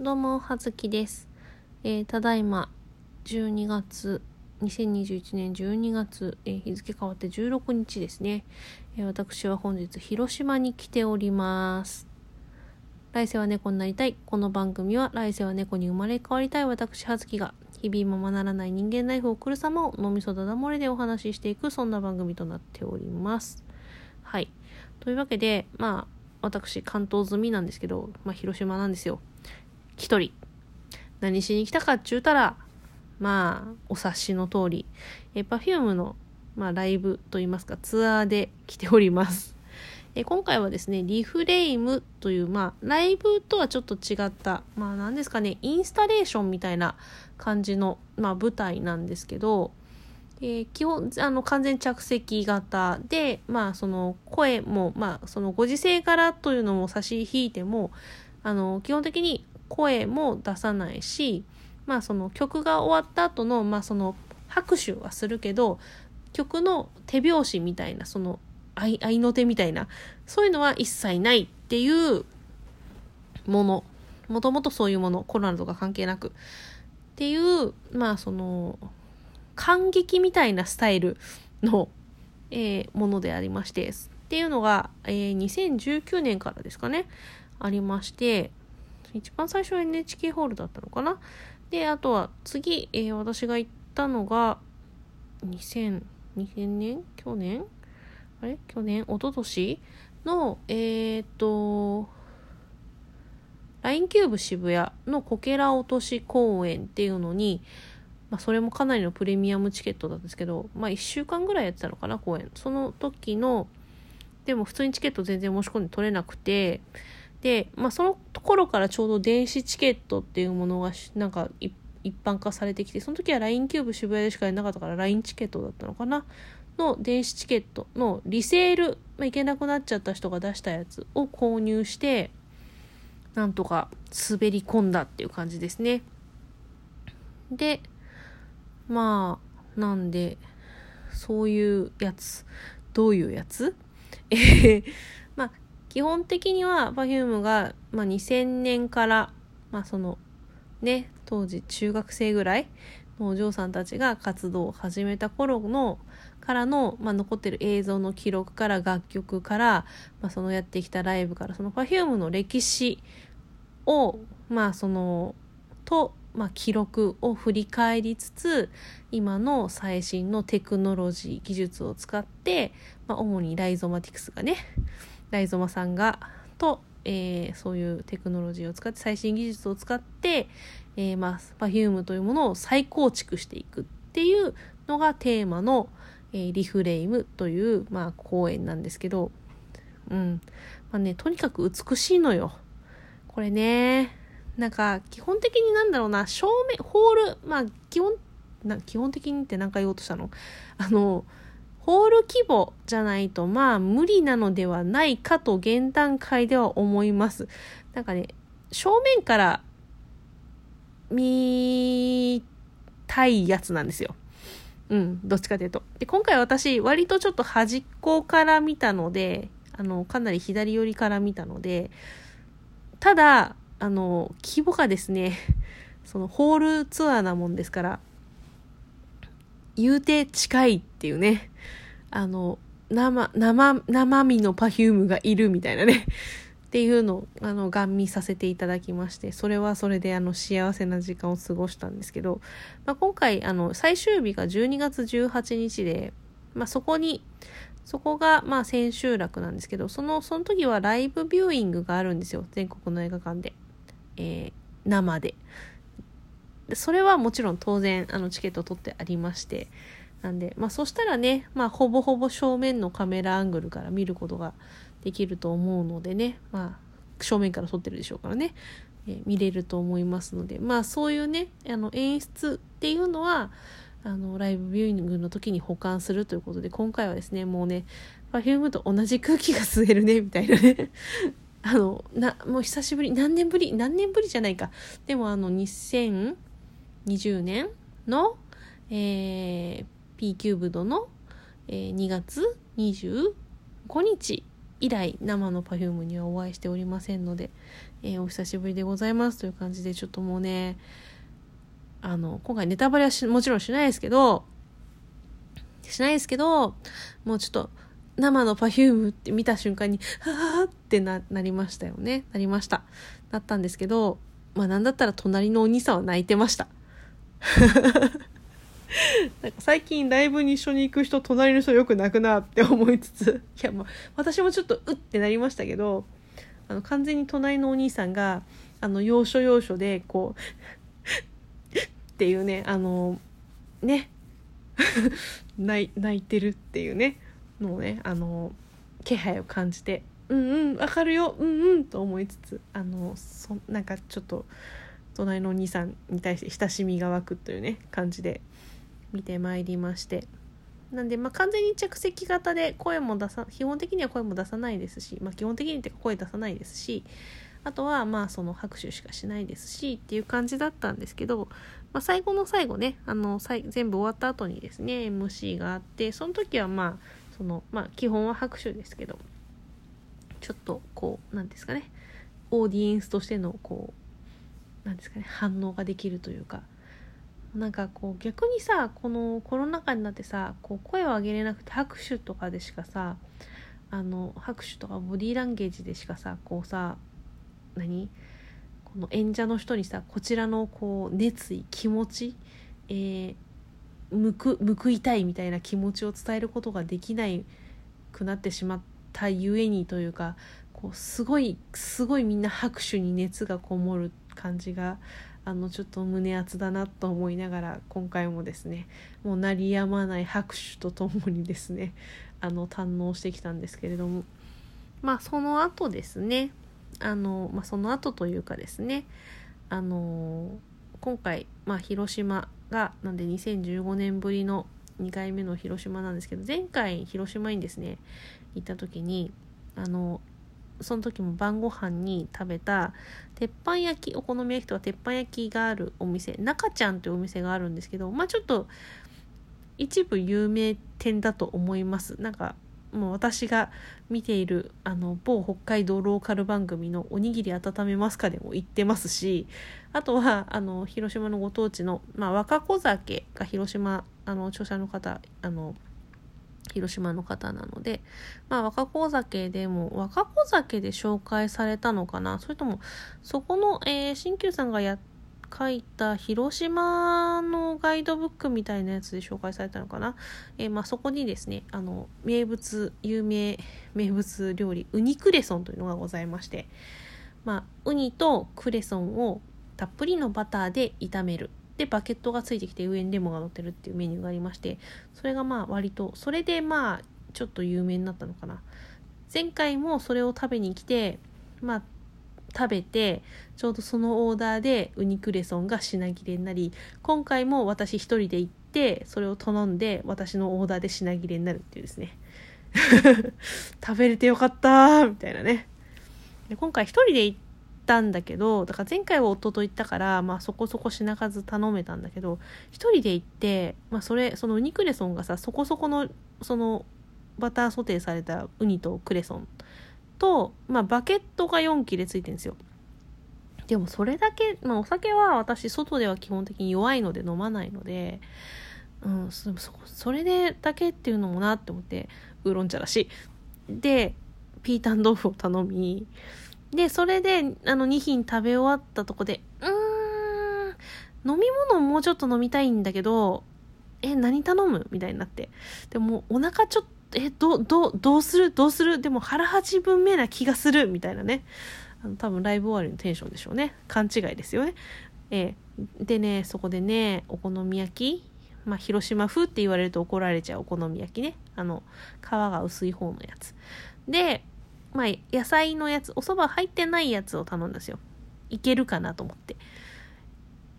どうも、はずきです。えーただいま、12月、2021年12月、えー日付変わって16日ですね。えー私は本日、広島に来ております。来世は猫になりたい。この番組は、来世は猫に生まれ変わりたい私、はずきが、日々ままならない人間ライフを送る様を脳みそだだ漏れでお話ししていく、そんな番組となっております。はい。というわけで、まあ、私、関東済みなんですけど、まあ、広島なんですよ。一人。何しに来たかっちゅうたら、まあ、お察しの通り、え、Perfume の、まあ、ライブといいますか、ツアーで来ております。え今回はですね、リフレイムという、まあ、ライブとはちょっと違った、まあ、なんですかね、インスタレーションみたいな感じの、まあ、舞台なんですけど、えー基本あの完全着席型で、まあ、その声も、まあ、そのご時世柄というのも差し引いてもあの基本的に声も出さないし、まあ、その曲が終わった後の、まあ、その拍手はするけど曲の手拍子みたいなその合いの手みたいなそういうのは一切ないっていうもの。もともとそういうものコロナとか関係なく。っていうまあその感激みたいなスタイルの、えーものでありましてっていうのが、えー2019年からですかねありまして一番最初は NHK ホールだったのかな？であとは次、えー私が行ったのが2000 2000年？去年？あれ？去年？一昨年？のえーっと LINE キューブ渋谷のこけら落とし公演っていうのにまあ、それもかなりのプレミアムチケットなんですけど、まあ、1週間ぐらいやってたのかな公演その時のでも普通にチケット全然申し込んで取れなくてで、まあ、そのところからちょうど電子チケットっていうものがなんか一般化されてきてその時は LINE キューブ渋谷でしかやらなかったから LINE チケットだったのかな？の電子チケットのリセール、まあ、行けなくなっちゃった人が出したやつを購入してなんとか滑り込んだっていう感じですね。でまあなんでそういうやつどういうやつ？え ー基本的には Perfume が、まあ、2000年からまあそのね当時中学生ぐらいのお嬢さんたちが活動を始めた頃のからの、まあ、残ってる映像の記録から楽曲から、まあ、そのやってきたライブからその Perfume の歴史をまあそのと、まあ、記録を振り返りつつ今の最新のテクノロジー技術を使って、まあ、主にライゾマティクスがねライゾマさんがと、えーそういうテクノロジーを使って最新技術を使って、えーまあ、Perfume というものを再構築していくっていうのがテーマの、えーリフレイムという、まあ、公演なんですけど、うんまあね、とにかく美しいのよ。これねなんか基本的になんだろうな正面ホールまあ基本な基本的にって何回言おうとしたの？あのホール規模じゃないとまあ無理なのではないかと現段階では思います。なんかね正面から見たいやつなんですよ。うんどっちかというと。で今回私割とちょっと端っこから見たのであのかなり左寄りから見たのでただあの規模がですねそのホールツアーなもんですから言うて近いっていうね。あの生生生身の Perfume がいるみたいなね。っていうのをあのガン見させていただきましてそれはそれであの幸せな時間を過ごしたんですけど、まあ、今回あの最終日が12月18日で、まあ、そこにそこがまあ千秋楽なんですけどそのその時はライブビューイングがあるんですよ。全国の映画館で、えー生で。でそれはもちろん当然あのチケット取ってありましてなんでまあそしたらね、まあ、ほぼほぼ正面のカメラアングルから見ることができると思うのでねまあ正面から撮ってるでしょうからね、えー見れると思いますのでまあそういうねあの演出っていうのはあのライブビューイングの時に保管するということで今回はですねもうね Perfume と同じ空気が吸えるねみたいなね。あのなもう久しぶり何年ぶり何年ぶりじゃないか。でもあの2000 2020年の、えー、P キューブドの、えー2月25日以来生の Perfume にはお会いしておりませんので、えー、お久しぶりでございますという感じで、ちょっともうね、あの、今回ネタバレはしもちろんしないですけど、しないですけど、もうちょっと、生の Perfume って見た瞬間に、はぁってな、なりましたよね。なりました。なったんですけど、まあなんだったら隣のお兄さんは泣いてました。なんか最近ライブに一緒に行く人、隣の人よく泣くなって思いつつ、いやまあ私もちょっとうってなりましたけど、あの完全に隣のお兄さんが、あの要所要所でこう っていうね、あの、ね、泣いてるっていうね、のをね、あの、気配を感じて、うんうんわかるようんうんと思いつつあのそなんかちょっと隣のお兄さんに対して親しみが湧くというね感じで見てまいりまして。なんで、まあ、完全に着席型で声も出さ基本的には声も出さないですし、まあ、基本的にって声出さないですしあとはまあその拍手しかしないですしっていう感じだったんですけど、まあ、最後の最後ねあの全部終わった後にですね MC があってその時はまあそのまあ基本は拍手ですけどちょっとこう何ですかねオーディエンスとしてのこう何ですかね反応ができるというか。なんかこう逆にさこのコロナ禍になってさこう声を上げれなくて拍手とかでしかさあの拍手とかボディーランゲージでしかさこうさ何？この演者の人にさこちらのこう熱意気持ち、えー、報報いたいみたいな気持ちを伝えることができないくなってしまったゆえにというかこうすごいすごいみんな拍手に熱がこもる感じがあのちょっと胸熱だなと思いながら今回もですねもう鳴りやまない拍手とともにですねあの堪能してきたんですけれどもまあその後ですねあの、まあ、その後というかですねあの今回、まあ、広島がなんで2015年ぶりの2回目の広島なんですけど前回広島にですね行った時にあのその時も晩ご飯に食べた鉄板焼きお好み焼きとか鉄板焼きがあるお店中ちゃんというお店があるんですけどまあちょっと一部有名店だと思いますなんかもう私が見ているあの某北海道ローカル番組の「おにぎり温めますか?」でも行ってますしあとはあの広島のご当地の、まあ、若子酒が広島あの著者の方あの広島の方なので、まあ、若子酒でも、若子酒で紹介されたのかな？それとも、そこの、えー、新旧さんがや、書いた広島のガイドブックみたいなやつで紹介されたのかな？えー、まあ、そこにですね、あの、名物、有名名物料理、ウニクレソンというのがございまして、まあ、ウニとクレソンをたっぷりのバターで炒める。でバケットがついてきて上にレモンが乗ってるっていうメニューがありましてそれがまあ割とそれでまあちょっと有名になったのかな。前回もそれを食べに来てまあ食べてちょうどそのオーダーでウニクレソンが品切れになり今回も私一人で行ってそれを頼んで私のオーダーで品切れになるっていうですね。食べれてよかったみたいなね。で今回一人で行ったんだけどだから前回は夫と行ったから、まあ、そこそこ品数頼めたんだけど一人で行って、まあ、それそのウニクレソンがさそこそこのそのバターソテーされたウニとクレソンと、まあ、バケットが4切れついてるんですよ。でもそれだけ、まあ、お酒は私外では基本的に弱いので飲まないので、うん、そそれでだけっていうのもなって思ってウーロン茶だし。いでピータン豆腐を頼みで、それで、あの、2品食べ終わったとこで、うーん、飲み物もうちょっと飲みたいんだけど、え、何頼む？みたいになって。でも、お腹ちょっと、え、ど、ど、どうする？どうする？でも腹八分目な気がするみたいなね。あの、多分ライブ終わりのテンションでしょうね。勘違いですよね。えー、でね、そこでね、お好み焼きまあ、広島風って言われると怒られちゃうお好み焼きね。あの、皮が薄い方のやつ。で、まあ、野菜のやつ、お蕎麦入ってないやつを頼んだんですよ。いけるかなと思って。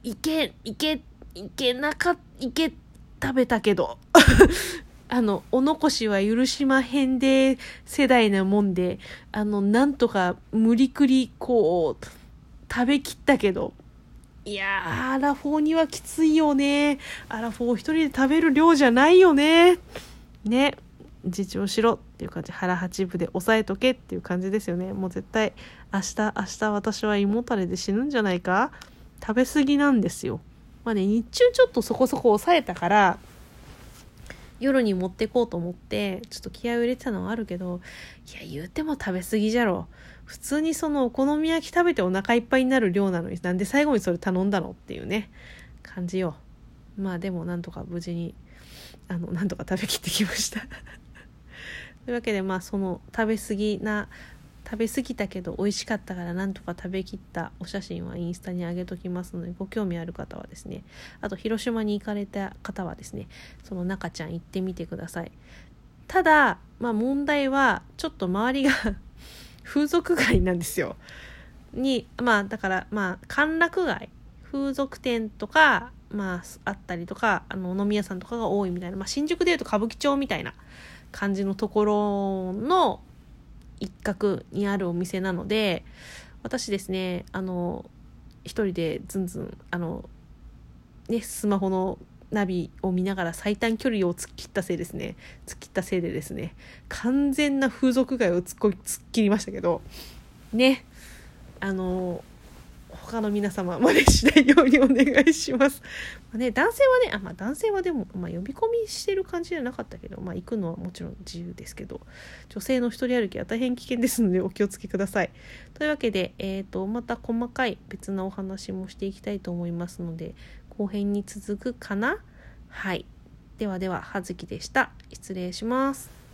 いけ、いけ、いけなか、いけ、食べたけど。あの、お残しは許しまへんで世代なもんで、あの、なんとか無理くり、こう、食べきったけど、いやー、アラフォーにはきついよね。アラフォー一人で食べる量じゃないよね。ね、自重しろ。っていう感じ。腹八分で押さえとけっていう感じですよね。もう絶対明日明日私は胃もたれで死ぬんじゃないか？食べ過ぎなんですよ。まあね日中ちょっとそこそこ抑えたから夜に持ってこうと思ってちょっと気合を入れてたのはあるけどいや言うても食べ過ぎじゃろ。普通にそのお好み焼き食べてお腹いっぱいになる量なのになんで最後にそれ頼んだのっていうね感じよ。まあでもなんとか無事にあのなんとか食べきってきました。というわけでまあその食べ過ぎな食べ過ぎたけど美味しかったからなんとか食べきったお写真はインスタに上げときますのでご興味ある方はですねあと広島に行かれた方はですねその中ちゃん行ってみてください。ただまあ問題はちょっと周りが 風俗街なんですよ。にまあだからまあ歓楽街。風俗店とかまああったりとかあの飲み屋さんとかが多いみたいな、まあ、新宿でいうと歌舞伎町みたいな感じのところの一角にあるお店なので私ですねあの一人でずんずんあのねスマホのナビを見ながら最短距離を突っ切ったせいですね。突っ切ったせいでですね完全な風俗街を突っこ突っ切りましたけどねあの他の皆様真似しないようにお願いします。まあね、男性はね、あ、まあ男性はでも、まあ呼び込みしてる感じじゃなかったけど、まあ行くのはもちろん自由ですけど、女性の一人歩きは大変危険ですのでお気をつけください。というわけで、えっ、ー、と、また細かい別なお話もしていきたいと思いますので、後編に続くかな？はい。ではでは、はずきでした。失礼します。